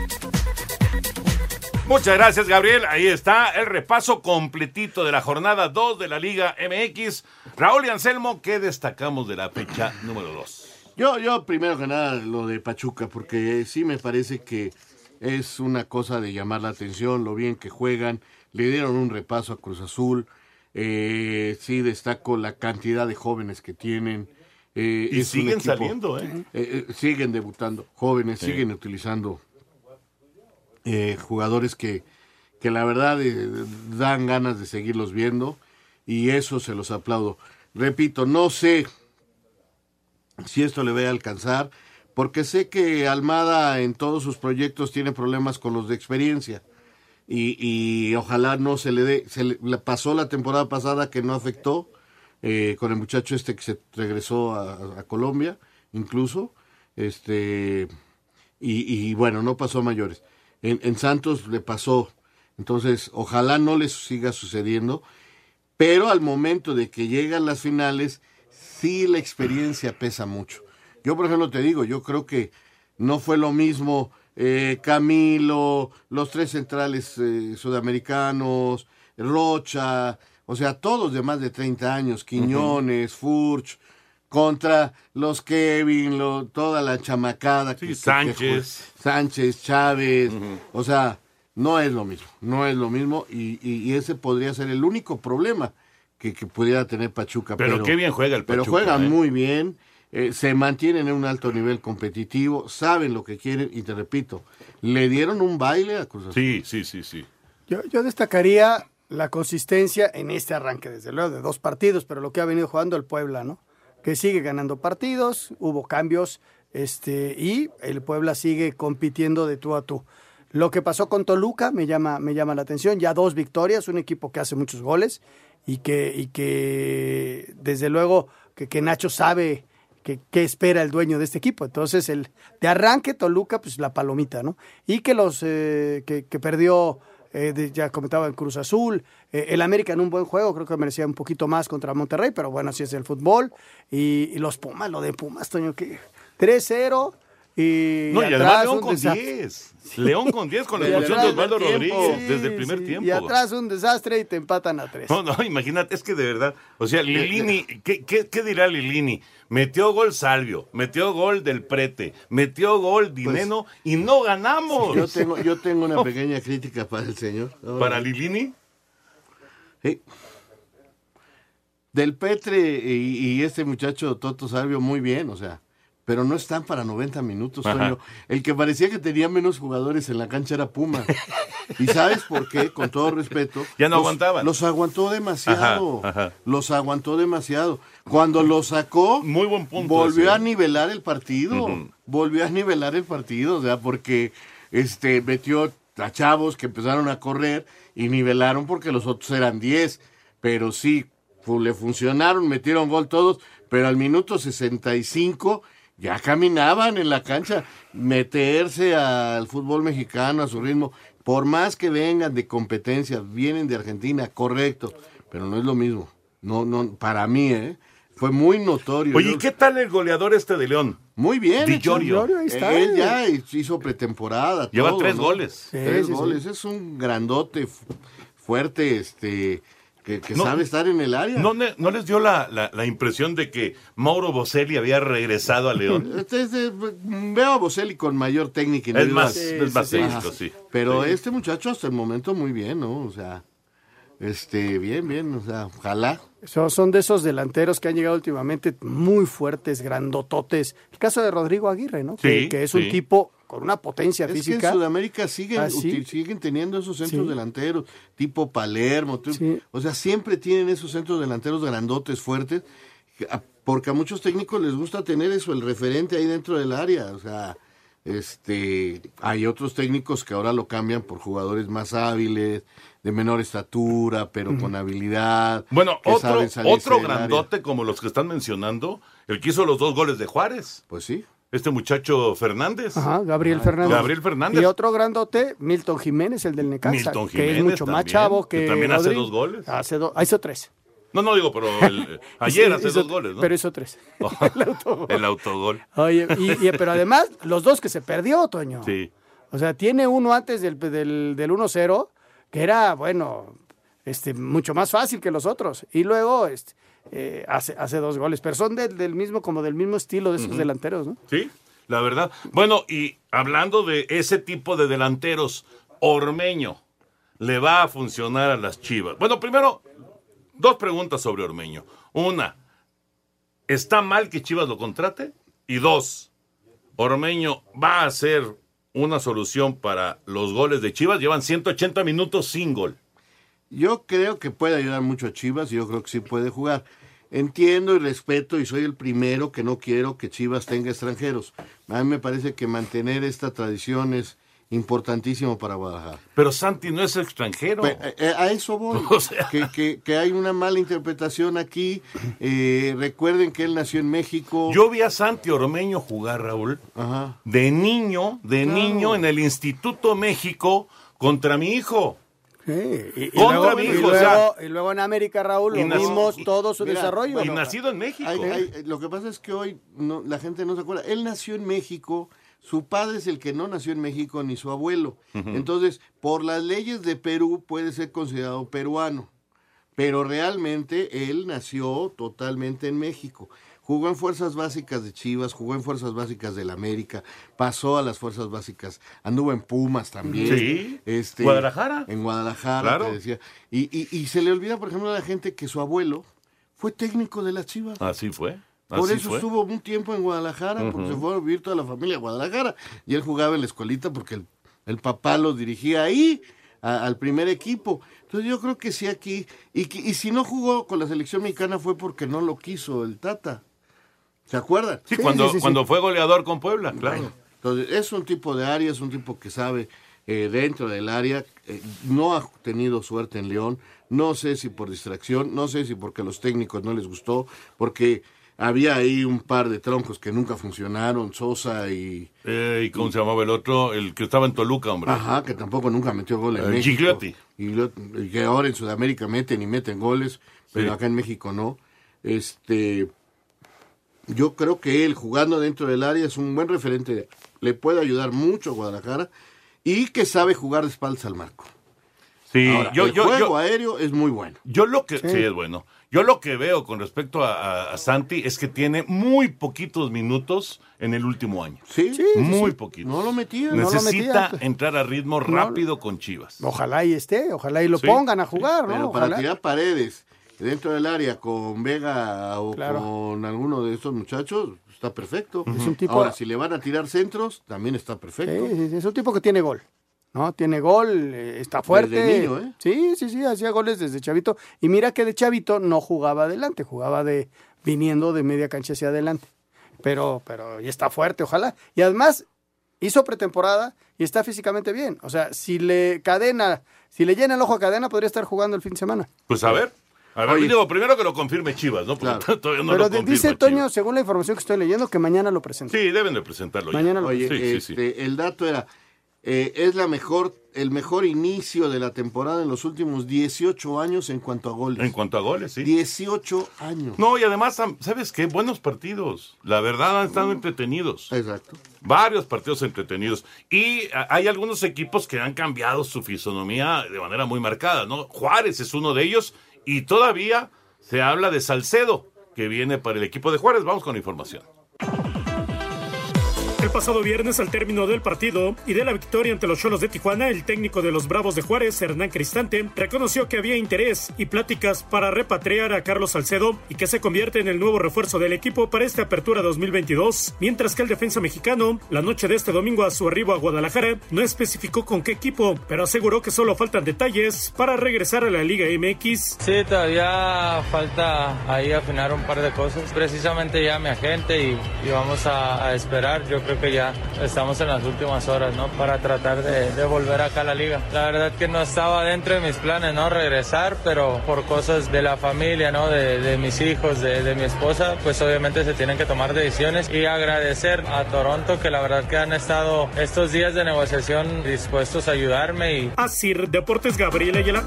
Muchas gracias, Gabriel. Ahí está el repaso completito de la jornada 2 de la Liga MX. Raúl y Anselmo, ¿qué destacamos de la fecha número 2? Yo, yo primero que nada lo de Pachuca, porque sí me parece que es una cosa de llamar la atención, lo bien que juegan, le dieron un repaso a Cruz Azul, eh, sí destaco la cantidad de jóvenes que tienen. eh, Y siguen equipo- saliendo, ¿eh? eh, eh, siguen debutando, jóvenes, Sí. siguen utilizando eh, jugadores que, que la verdad eh, dan ganas de seguirlos viendo y eso se los aplaudo. Repito, no sé si esto le va a alcanzar, porque sé que Almada en todos sus proyectos tiene problemas con los de experiencia. Y, y ojalá no se le dé, se le, pasó la temporada pasada que no afectó eh, con el muchacho este que se regresó a, Colombia, incluso, este, y, y bueno, no pasó a mayores. En, en Santos le pasó, entonces ojalá no les siga sucediendo, pero al momento de que llegan las finales, sí la experiencia pesa mucho. Yo, por ejemplo, te digo, yo creo que no fue lo mismo eh, Camilo, los tres centrales eh, sudamericanos, Rocha, o sea, todos de más de 30 años, Quiñones, Furch, contra los Kevin, lo- toda la chamacada. que- que- que Sánchez. Sánchez, Chávez, o sea, no es lo mismo, no es lo mismo y, y- y ese podría ser el único problema que, que pudiera tener Pachuca. Pero qué bien juega el Pero Pachuca, juegan ¿eh? muy bien, eh, se mantienen en un alto nivel competitivo, saben lo que quieren y te repito, le dieron un baile a Cruz Azul. Sí, sí, sí, sí. Yo, yo destacaría la consistencia en este arranque, desde luego, de dos partidos, pero lo que ha venido jugando el Puebla, ¿no? Que sigue ganando partidos, hubo cambios, este, y el Puebla sigue compitiendo de tú a tú. Lo que pasó con Toluca me llama, me llama la atención, ya dos victorias, un equipo que hace muchos goles y que, y que desde luego que, que Nacho sabe que, espera el dueño de este equipo. Entonces, el de arranque Toluca, pues la palomita, ¿no? Y que los eh, que, perdió, eh, ya comentaba el Cruz Azul, eh, el América en un buen juego, creo que merecía un poquito más contra Monterrey, pero bueno, así es el fútbol. Y, y los Pumas, lo de Pumas, Toño, que 3-0 y, No, y atrás además León un con desastre. 10. León con 10 con la expulsión de Osvaldo Sí, Rodríguez desde el primer sí, tiempo. Y atrás un desastre y te empatan a tres. No, no, imagínate, es que de verdad, o sea, Lilini, ¿qué, qué, qué dirá Lilini? Metió gol Salvio, metió gol del Prete, metió gol Dineno y no ganamos. Yo tengo, yo tengo una pequeña crítica para el señor. ¿Para Lilini? Del Petre y, y este muchacho Toto Salvio, muy bien, o sea, pero no están para 90 minutos. Toño. El que parecía que tenía menos jugadores en la cancha era Puma. ¿Y sabes por qué? Con todo respeto. Ya no los- aguantaban. Los aguantó demasiado. Ajá, ajá. Los aguantó demasiado. Cuando los sacó, Muy buen punto volvió ese, a nivelar el partido. Volvió a nivelar el partido, o sea, porque este metió a chavos que empezaron a correr y nivelaron porque los otros eran 10. Pero sí, le funcionaron, metieron gol todos, pero al minuto 65 ya caminaban en la cancha. Meterse al fútbol mexicano a su ritmo, por más que vengan de competencia, vienen de Argentina, correcto, pero no es lo mismo. No, no, para mí, ¿eh? Fue muy notorio. Oye, ¿y qué tal el goleador este de León? muy bien. Di ahí está. Él ya hizo pretemporada. Lleva todo, tres ¿no? goles. Tres Sí, sí, goles. Es un grandote, fu- fuerte, este, que, que No- sabe estar en el área. ¿No, ne- no les dio la, la- la impresión de que Mauro Boselli había regresado a León? Este, este, veo a Boselli con mayor técnica Es individual. más, es más técnico, sí. Pero Sí. este muchacho hasta el momento muy bien, ¿no? O sea, este, bien, bien, o sea, ojalá. So- son de esos delanteros que han llegado últimamente muy fuertes, grandototes. El caso de Rodrigo Aguirre, ¿no? que, Sí, que es un tipo con una potencia Es que física. en Sudamérica siguen, Ah, siguen teniendo esos centros Sí. delanteros, tipo Palermo. O sea, siempre tienen esos centros delanteros grandotes, fuertes, que a- porque a muchos técnicos les gusta tener eso, el referente ahí dentro del área. O sea, este, hay otros técnicos que ahora lo cambian por jugadores más hábiles, de menor estatura, pero con habilidad. Bueno, otro, otro área. grandote como los que están mencionando, el que hizo los dos goles de Juárez. Pues sí. Este muchacho Fernández. Ajá, Gabriel Fernández. Gabriel Fernández. Y otro grandote, Milton Jiménez, el del Necaxa, Milton que es Jiménez mucho más chavo que, que también hace dos goles. Hace dos, hizo tres. No, no digo, pero el- ayer hace hizo- dos goles, ¿no? Pero hizo tres. el autogol. Oye, y, y- pero además, los dos que se perdió, Toño. Sí. O sea, tiene uno antes del, del, del 1-0, que era, bueno, este, mucho más fácil que los otros. Y luego este, eh, hace, hace dos goles. Pero son del, del mismo, como del mismo estilo de esos delanteros, ¿no? Sí, la verdad. Bueno, y hablando de ese tipo de delanteros, Ormeño le va a funcionar a las Chivas. Bueno, primero, dos preguntas sobre Ormeño. Una, ¿está mal que Chivas lo contrate? Y dos, Ormeño va a ser una solución para los goles de Chivas. Llevan 180 minutos sin gol. Yo creo que puede ayudar mucho a Chivas y yo creo que sí puede jugar. Entiendo y respeto y soy el primero que no quiero que Chivas tenga extranjeros. A mí me parece que mantener esta tradición es importantísimo para Guadalajara. Pero Santi no es extranjero. Pe- eh, a eso voy. O sea. que, que- que hay una mala interpretación aquí. Eh, recuerden que él nació en México. Yo vi a Santi Ormeño jugar, Raúl, de niño, de Claro. niño en el Instituto México contra mi hijo. Y, y Contra luego, mi y hijo, o luego- sea. y luego en América, Raúl, Y lo vimos todo su Mira, desarrollo. y nacido en México. Hay- hay- lo que pasa es que hoy no, la gente no se acuerda. Él nació en México, su padre es el que no nació en México ni su abuelo. Entonces, por las leyes de Perú puede ser considerado peruano. Pero realmente él nació totalmente en México. Jugó en fuerzas básicas de Chivas, jugó en fuerzas básicas del América, pasó a las fuerzas básicas, anduvo en Pumas también. Sí. Este, Guadalajara. En Guadalajara, Claro. te decía. Y, y- y se le olvida, por ejemplo, a la gente que su abuelo fue técnico de las Chivas. Así fue. Por así eso fue. estuvo un tiempo en Guadalajara, porque se fue a vivir toda la familia a Guadalajara. Y él jugaba en la escuelita porque el, el papá lo dirigía ahí, a- al primer equipo. Entonces yo creo que sí aquí. Y si no jugó con la selección mexicana fue porque no lo quiso el Tata. ¿Se acuerdan? Sí, cuando, cuando fue goleador con Puebla, claro. Entonces, es un tipo de área, es un tipo que sabe eh, dentro del área. eh, no ha tenido suerte en León. No sé si por distracción, no sé si porque a los técnicos no les gustó, porque había ahí un par de troncos que nunca funcionaron, Sosa y... Eh, ¿Y cómo se llamaba el otro? El que estaba en Toluca, hombre. Ajá, que tampoco nunca metió gol en Eh, México. Gigliotti. Y, que ahora en Sudamérica meten y meten goles, pero Sí. acá en México no. Este, yo creo que él jugando dentro del área es un buen referente, le puede ayudar mucho a Guadalajara y que sabe jugar de espaldas al marco. Sí, Ahora, yo, el yo, juego yo- aéreo es muy bueno. Yo lo que sí. es bueno. Yo lo que veo con respecto a, a- a Santi es que tiene muy poquitos minutos en el último año. Sí, muy sí. poquitos. No lo metía. No lo Necesita metía. entrar a ritmo No. rápido con Chivas. Ojalá y esté, ojalá y lo Sí, pongan a jugar, ¿no? Pero para tirar paredes dentro del área con Vega o Claro. con alguno de estos muchachos, está perfecto. Es un tipo- Ahora, si le van a tirar centros, también está perfecto. Sí, es un tipo que tiene gol. ¿No? Tiene gol, eh, está fuerte. Desde niño, ¿eh? Sí, sí, sí, hacía goles desde chavito. Y mira que de chavito no jugaba adelante, jugaba de viniendo de media cancha hacia adelante. Pero, pero y está fuerte, ojalá. Y además hizo pretemporada y está físicamente bien. O sea, si le cadena, si le llena el ojo a cadena, podría estar jugando el fin de semana. Pues a ver. A ver, digo, primero que lo confirme Chivas, ¿no? Porque todavía no pero lo dice Chivas. Toño, según la información que estoy leyendo, que mañana lo presenta. Sí, deben de presentarlo ya. Mañana lo Oye, Sí, sí, sí. este, el dato era, eh, es la mejor, el mejor inicio de la temporada en los últimos 18 años en cuanto a goles. En cuanto a goles, sí. 18 años. No, y además, ¿sabes qué? Buenos partidos. La verdad han estado entretenidos. Exacto. Varios partidos entretenidos. Y hay algunos equipos que han cambiado su fisonomía de manera muy marcada, ¿no? Juárez es uno de ellos y todavía se habla de Salcedo, que viene para el equipo de Juárez. Vamos con la información. El pasado viernes, al término del partido y de la victoria ante los Cholos de Tijuana, el técnico de los Bravos de Juárez, Hernán Cristante, reconoció que había interés y pláticas para repatriar a Carlos Salcedo y que se convierte en el nuevo refuerzo del equipo para esta apertura 2022, mientras que el defensa mexicano, la noche de este domingo a su arribo a Guadalajara, no especificó con qué equipo, pero aseguró que solo faltan detalles para regresar a la Liga MX. Sí, todavía falta ahí afinar un par de cosas. Precisamente ya mi agente y, vamos a, a esperar. Yo creo que ya estamos en las últimas horas, ¿no? Para tratar de, de volver acá a la liga. La verdad que no estaba dentro de mis planes, ¿no? Regresar, pero por cosas de la familia, ¿no? De, de mis hijos, de, de mi esposa, pues obviamente se tienen que tomar decisiones y agradecer a Toronto que la verdad que han estado estos días de negociación dispuestos a ayudarme y Asir Deportes Gabriel Ayala.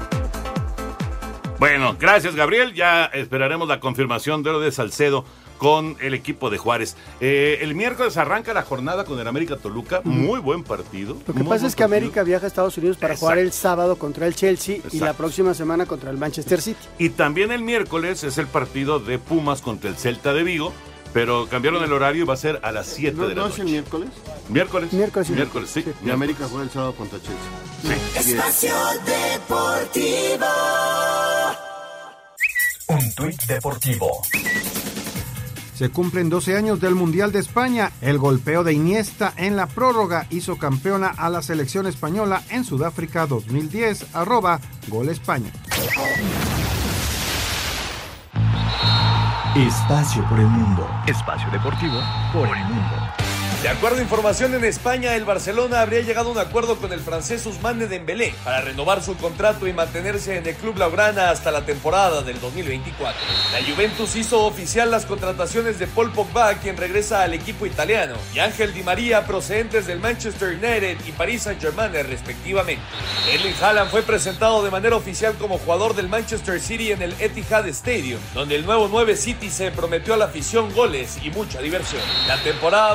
Bueno, gracias Gabriel. Ya esperaremos la confirmación de lo de Salcedo con el equipo de Juárez. Eh, el miércoles arranca la jornada con el América Toluca. Muy buen partido. Lo que pasa es que partido. América viaja a Estados Unidos para jugar el sábado contra el Chelsea y la próxima semana contra el Manchester City. Y también el miércoles es el partido de Pumas contra el Celta de Vigo, pero cambiaron el horario y va a ser a las 7 ¿No, de la no es noche. el miércoles? Miércoles. Miércoles, sí. Miércoles, sí. Y América juega el sábado contra Chelsea. Espacio Deportivo. Un tuit deportivo. Se cumplen 12 años del Mundial de España. El golpeo de Iniesta en la prórroga hizo campeona a la selección española en Sudáfrica 2010. Arroba Gol España. Espacio por el mundo. Espacio deportivo por el mundo. De acuerdo a información en España, el Barcelona habría llegado a un acuerdo con el francés Ousmane Dembélé para renovar su contrato y mantenerse en el club blaugrana hasta la temporada del 2024. La Juventus hizo oficial las contrataciones de Paul Pogba, quien regresa al equipo italiano, y Ángel Di María, procedentes del Manchester United y Paris Saint-Germain respectivamente. Erling Haaland fue presentado de manera oficial como jugador del Manchester City en el Etihad Stadium, donde el nuevo 9 City se prometió a la afición goles y mucha diversión. La temporada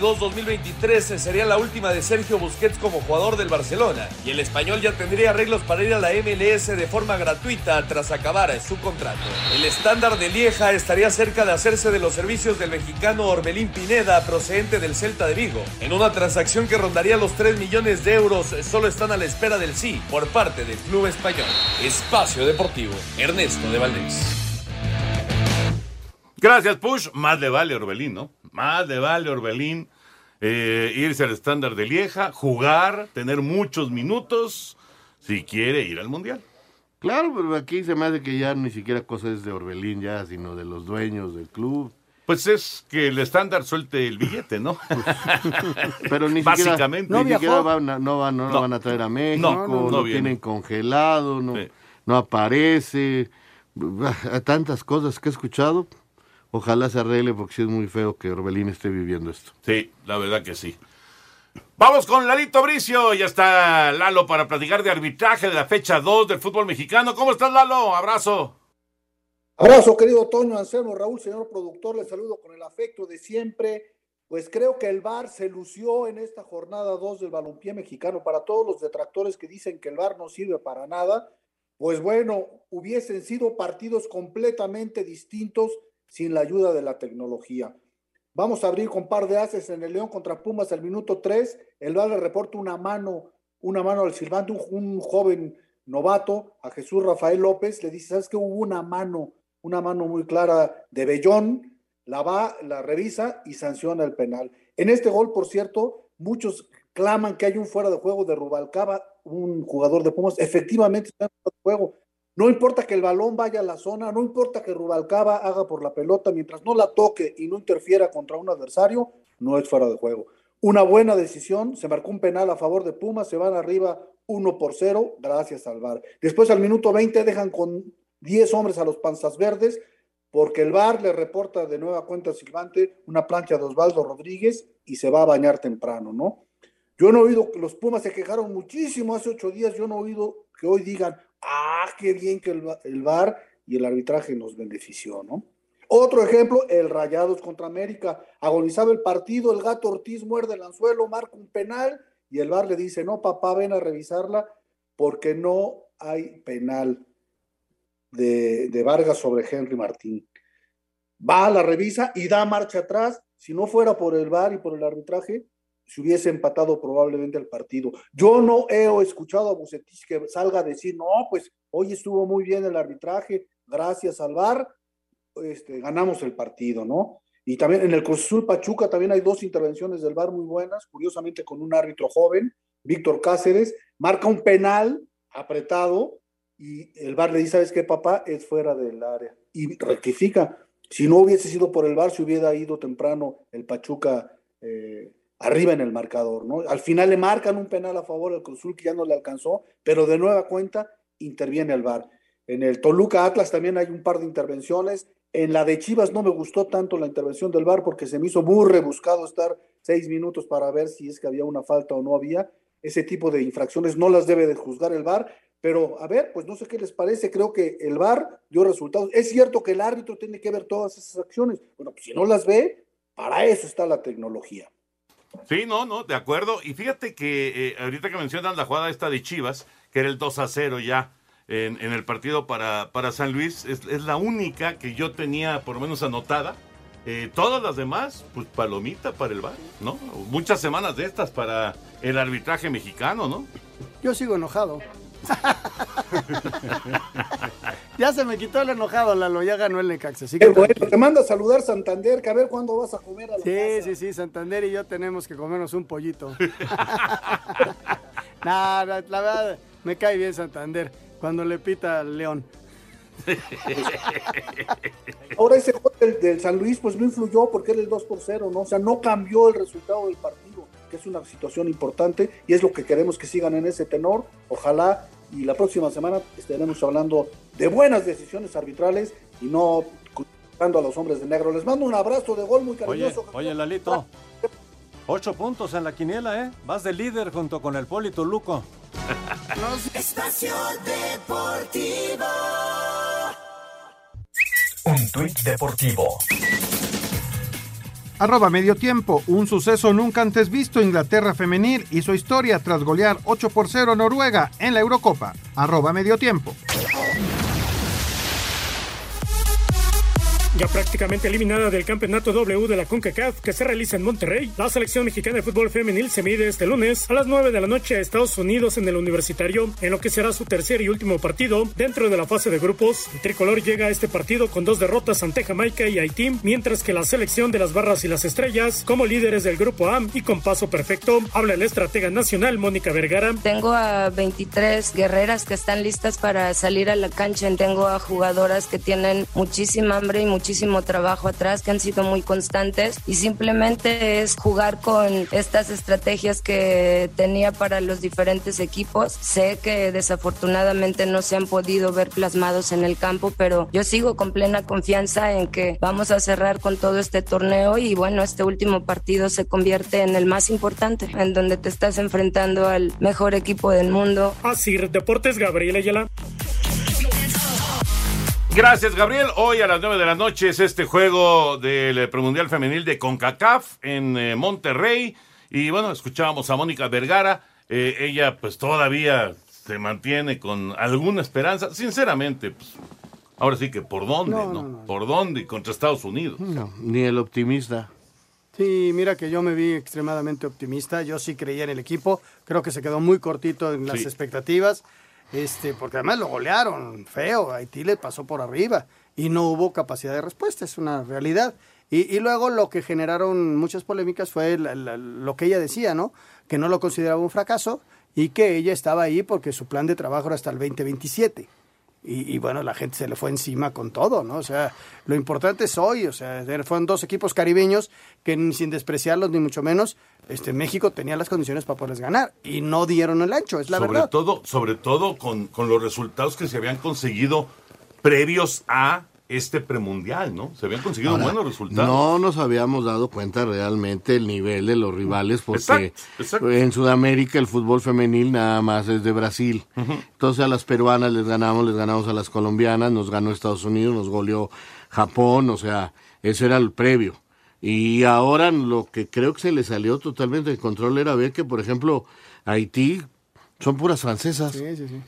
2022-2023 sería la última de Sergio Busquets como jugador del Barcelona, y el español ya tendría arreglos para ir a la MLS de forma gratuita tras acabar su contrato. El estándar de Lieja estaría cerca de hacerse de los servicios del mexicano Orbelín Pineda, procedente del Celta de Vigo. En una transacción que rondaría los 3 millones de euros, solo están a la espera del sí por parte del club español. Espacio Deportivo, Ernesto de Valdés. Gracias, Push. Más le vale Orbelín, ¿no? Más le vale Orbelín eh, irse al estándar de Lieja, jugar, tener muchos minutos, si quiere ir al Mundial. Claro, pero aquí se me hace que ya ni siquiera cosa es de Orbelín ya, sino de los dueños del club. Pues es que el estándar suelte el billete, ¿no? Pero ni Básicamente. siquiera, ni siquiera van a- no, van, no, lo No. van a traer a México, No, no, no, no viene. tienen congelado, no, no aparece, tantas cosas que he escuchado. Ojalá se arregle porque sí es muy feo que Orbelín esté viviendo esto. Sí, la verdad que sí. Vamos con Lalito Bricio. Ya está Lalo para platicar de arbitraje de la fecha 2 del fútbol mexicano. ¿Cómo estás, Lalo? Abrazo. Abrazo, querido Toño, Anselmo, Raúl, señor productor, les saludo con el afecto de siempre. pues creo que el VAR se lució en esta jornada 2 del balompié mexicano. Para todos los detractores que dicen que el VAR no sirve para nada, pues bueno, hubiesen sido partidos completamente distintos sin la ayuda de la tecnología. Vamos a abrir con par de haces en el León contra Pumas al minuto 3. El VAR le reporta una mano, una mano al silbante, un, joven novato, a Jesús Rafael López, le dice, ¿sabes que hubo una mano, una mano muy clara de Bellón? la va, la revisa y sanciona el penal. En este gol, por cierto, muchos claman que hay un fuera de juego de Rubalcaba, un jugador de Pumas. Efectivamente está en fuera de juego. No importa que el balón vaya a la zona, no importa que Rubalcaba haga por la pelota, mientras no la toque y no interfiera contra un adversario, no es fuera de juego. Una buena decisión, se marcó un penal a favor de Pumas, se van arriba 1 por 0, gracias al VAR. Después al minuto 20 dejan con 10 hombres a los panzas verdes, porque el VAR le reporta de nueva cuenta Silvante una plancha de Osvaldo Rodríguez y se va a bañar temprano, ¿no? Yo no he oído que los Pumas se quejaron muchísimo hace ocho días, yo no he oído que hoy digan, ah, qué bien que el, el VAR y el arbitraje nos benefició, ¿no? Otro ejemplo, el Rayados contra América. Agonizaba el partido, el gato Ortiz muerde el anzuelo, marca un penal y el VAR le dice, no, papá, ven a revisarla porque no hay penal de, Vargas sobre Henry Martín. Va la revisa y da marcha atrás. Si no fuera por el VAR y por el arbitraje, se hubiese empatado probablemente el partido. Yo no he escuchado a Bucetich que salga a decir, no, pues hoy estuvo muy bien el arbitraje, gracias al VAR, este, ganamos el partido, ¿no? Y también en el Cruz Pachuca también hay dos intervenciones del VAR muy buenas, curiosamente con un árbitro joven, Víctor Cáceres, marca un penal apretado y el bar le dice, ¿sabes qué, papá? Es fuera del área. Y rectifica. Si no hubiese sido por el bar, se hubiera ido temprano el Pachuca eh, arriba en el marcador, ¿no? Al final le marcan un penal a favor del Cruzul que ya no le alcanzó, pero de nueva cuenta interviene el bar. En el Toluca Atlas también hay un par de intervenciones. En la de Chivas no me gustó tanto la intervención del VAR porque se me hizo muy rebuscado estar seis minutos para ver si es que había una falta o no había. Ese tipo de infracciones no las debe de juzgar el VAR, pero, a ver, pues no sé qué les parece, creo que el VAR dio resultados. Es cierto que el árbitro tiene que ver todas esas acciones. Bueno, pues si no las ve, para eso está la tecnología. Sí, no, no, de acuerdo. Y fíjate que eh, ahorita que mencionan la jugada esta de Chivas, que era el 2 a 0 ya en, el partido para, para San Luis, es, la única que yo tenía por lo menos anotada. Eh, todas las demás, pues palomita para el VAR, ¿no? Muchas semanas de estas para el arbitraje mexicano, ¿no? Yo sigo enojado. ya se me quitó el enojado, Lalo, ya ganó el Necaxa. te manda a saludar Santander, que a ver cuándo vas a comer a la Sí, sí, sí, Santander y yo tenemos que comernos un pollito. Nada, la, verdad, me cae bien Santander, cuando le pita al León. Ahora ese gol del, San Luis pues no influyó porque era el 2 por 0, ¿no? O sea, no cambió el resultado del partido, que es una situación importante y es lo que queremos que sigan en ese tenor. Ojalá y la próxima semana estaremos hablando de buenas decisiones arbitrales y no culpando a los hombres de negro. Les mando un abrazo de gol muy cariñoso. Oye, oye Lalito, ocho puntos en la quiniela, ¿eh? Vas de líder junto con el Polito Luco. Espacio Deportivo. Un tuit deportivo. Arroba medio tiempo, un suceso nunca antes visto. Inglaterra femenil hizo historia tras golear 8 por 0 a Noruega en la Eurocopa. Arroba medio tiempo. Ya prácticamente eliminada del campeonato W de la CONCACAF que se realiza en Monterrey, la selección mexicana de fútbol femenil se mide este lunes a las 9 de la noche a Estados Unidos en el Universitario, en lo que será su tercer y último partido dentro de la fase de grupos. El tricolor llega a este partido con dos derrotas ante Jamaica y Haití, mientras que la selección de las barras y las estrellas, como líderes del grupo A y con paso perfecto, habla el estratega nacional Mónica Vergara. Tengo a 23 guerreras que están listas para salir a la cancha. Tengo a jugadoras que tienen muchísima hambre y muchísima muchísimo trabajo atrás, que han sido muy constantes y simplemente es jugar con estas estrategias que tenía para los diferentes equipos. Sé que desafortunadamente no se han podido ver plasmados en el campo, pero yo sigo con plena confianza en que vamos a cerrar con todo este torneo y bueno, este último partido se convierte en el más importante, en donde te estás enfrentando al mejor equipo del mundo. Así, Deportes Gabriel Ayala. Gracias, Gabriel. Hoy a las 9 de la noche es este juego del premundial femenil de CONCACAF en eh, Monterrey. Y bueno, escuchábamos a Mónica Vergara. Eh, ella pues todavía se mantiene con alguna esperanza. Sinceramente, pues, ahora sí que por dónde, No, ¿no? no, no. Por dónde contra Estados Unidos. No, ni el optimista. Sí, mira que yo me vi extremadamente optimista. Yo sí creía en el equipo. Creo que se quedó muy cortito en las Sí. expectativas. Este, porque además lo golearon feo. Haití le pasó por arriba y no hubo capacidad de respuesta. Es una realidad. Y, y luego lo que generaron muchas polémicas fue lo que ella decía, ¿no? Que no lo consideraba un fracaso y que ella estaba ahí porque su plan de trabajo era hasta el 2027. Y, y bueno, la gente se le fue encima con todo, ¿no? O sea, lo importante es hoy, o sea, er- fueron dos equipos caribeños que sin despreciarlos ni mucho menos, este México tenía las condiciones para poderles ganar y no dieron el ancho, es la sobre verdad. todo, sobre todo con, con los resultados que se habían conseguido previos a este premundial, ¿no? Se habían conseguido Ahora, buenos resultados. No nos habíamos dado cuenta realmente el nivel de los rivales porque Exacto, exacto. en Sudamérica el fútbol femenil nada más es de Brasil. Entonces a las peruanas les ganamos, les ganamos a las colombianas, nos ganó Estados Unidos, nos goleó Japón, o sea, eso era el previo. Y ahora lo que creo que se le salió totalmente de control era ver que, por ejemplo, Haití son puras francesas. Sí, sí, sí.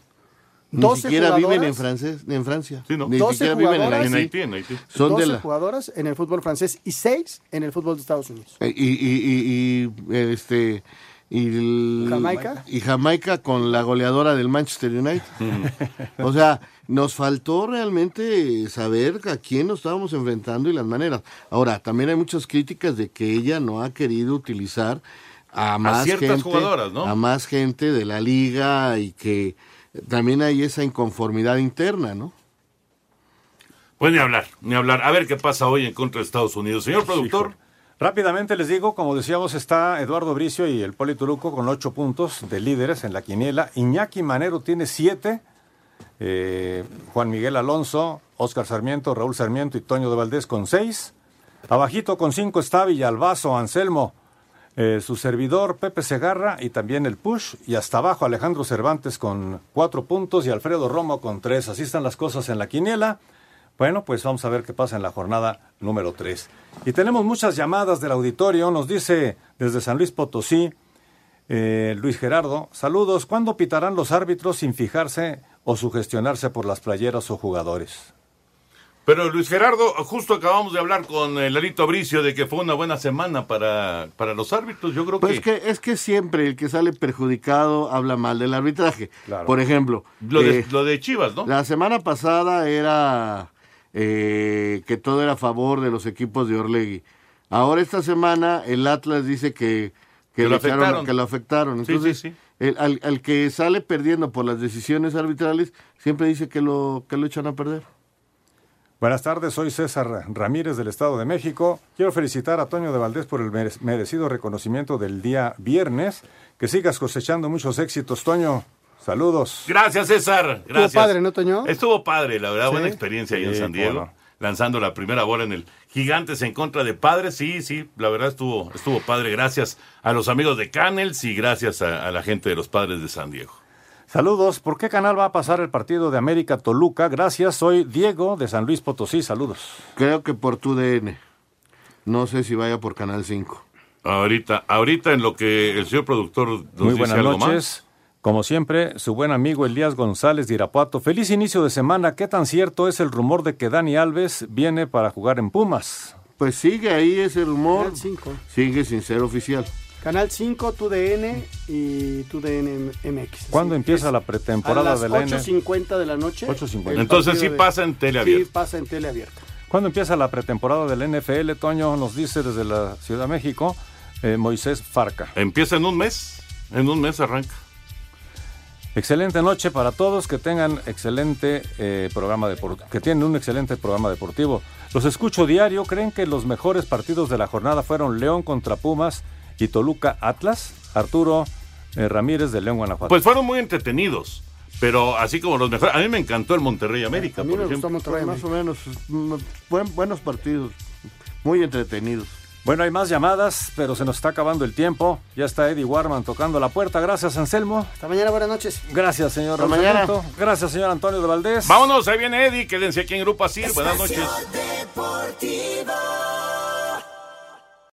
Ni 12 siquiera viven en, jugadoras. francés, en Francia. Sí, ¿no? Ni 12 siquiera viven en jugadoras. Haití. En Haití, en Haití. Son de 12 la, jugadoras en el fútbol francés y 6 en el fútbol de Estados Unidos. Eh, Y, y, y, y, este y el- Jamaica. y Jamaica con la goleadora del Manchester United. o sea, nos faltó realmente saber a quién nos estábamos enfrentando y las maneras. Ahora, también hay muchas críticas de que ella no ha querido utilizar a más ciertas gente, jugadoras, ¿no? a más gente de la liga y que también hay esa inconformidad interna, ¿no? Pues ni hablar, ni hablar. A ver qué pasa hoy en contra de Estados Unidos. Señor productor. Rápidamente les digo, como decíamos, está Eduardo Bricio y el Poli Turuco con ocho puntos de líderes en la quiniela. Iñaki Manero tiene siete. Eh, Juan Miguel Alonso, Óscar Sarmiento, Raúl Sarmiento y Toño de Valdés con seis. Abajito con cinco está Villalbazo, Anselmo, eh, su servidor Pepe Segarra y también el Push. Y hasta abajo Alejandro Cervantes con cuatro puntos y Alfredo Romo con tres. Así están las cosas en la quiniela. Bueno, pues vamos a ver qué pasa en la jornada número 3. Y tenemos muchas llamadas del auditorio. Nos dice desde San Luis Potosí, eh, Luis Gerardo, saludos. ¿Cuándo pitarán los árbitros sin fijarse o sugestionarse por las playeras o jugadores? Pero Luis Gerardo, justo acabamos de hablar con el Larito Bricio de que fue una buena semana para, para los árbitros. Yo creo Pues que, es que es que siempre el que sale perjudicado habla mal del arbitraje. Claro. Por ejemplo, lo, de, eh, lo de Chivas, ¿no? la semana pasada era eh, que todo era a favor de los equipos de Orlegui. Ahora esta semana el Atlas dice que, que, Que lo echaron- afectaron. que lo afectaron. Sí, Entonces, sí, sí. el- al, al que sale perdiendo por las decisiones arbitrales, siempre dice que lo, que lo echan a perder. Buenas tardes, soy César Ramírez del Estado de México. Quiero felicitar a Toño de Valdés por el mere- merecido reconocimiento del día viernes. Que sigas cosechando muchos éxitos, Toño. Saludos. Gracias, César. Gracias. Estuvo padre, ¿no, Toño? Estuvo padre, la verdad, Sí. buena experiencia ahí en San Diego. Lanzando la primera bola en el Gigantes en contra de Padres. Sí, sí, la verdad estuvo, estuvo padre. Gracias a los amigos de Canels y gracias a, a la gente de los Padres de San Diego. Saludos. ¿Por qué canal va a pasar el partido de América Toluca? Gracias, soy Diego de San Luis Potosí. Saludos. Creo que por tu DN. No sé si vaya por Canal 5. Ahorita, ahorita en lo que el señor productor nos Muy dice buenas algo noches. más. Como siempre, su buen amigo Elías González de Irapuato. Feliz inicio de semana. ¿Qué tan cierto es el rumor de que Dani Alves viene para jugar en Pumas? Pues sigue ahí ese rumor. Canal 5. Sigue sin ser oficial. Canal 5, TUDN y TUDN MX. ¿Cuándo Sí, empieza la pretemporada a las de la N? 8.50 de la noche. 8:50. el Entonces sí de- pasa en tele abierta. Sí, pasa en tele abierta. ¿Cuándo empieza la pretemporada del NFL? Toño nos dice desde la Ciudad de México, eh, Moisés Farca. Empieza en un mes. En un mes arranca. Excelente noche para todos, que tengan excelente eh, programa deportivo, que tienen un excelente programa deportivo. Los escucho diario, ¿creen que los mejores partidos de la jornada fueron León contra Pumas y Toluca Atlas? Arturo eh, Ramírez de León, Guanajuato. Pues fueron muy entretenidos. Pero así como los mejores. A mí me encantó el Monterrey América, A mí por me ejemplo. gustó Monterrey. Más o menos. mm, buen- buenos partidos. Muy entretenidos. Bueno, hay más llamadas, pero se nos está acabando el tiempo. Ya está Eddie Warman tocando la puerta. Gracias, Anselmo. Hasta mañana, buenas noches. Gracias, señor Hasta mañana. Gracias, señor Antonio de Valdés. Vámonos, ahí viene Eddie. Quédense aquí en Grupo Asir. Buenas noches. Deportivo.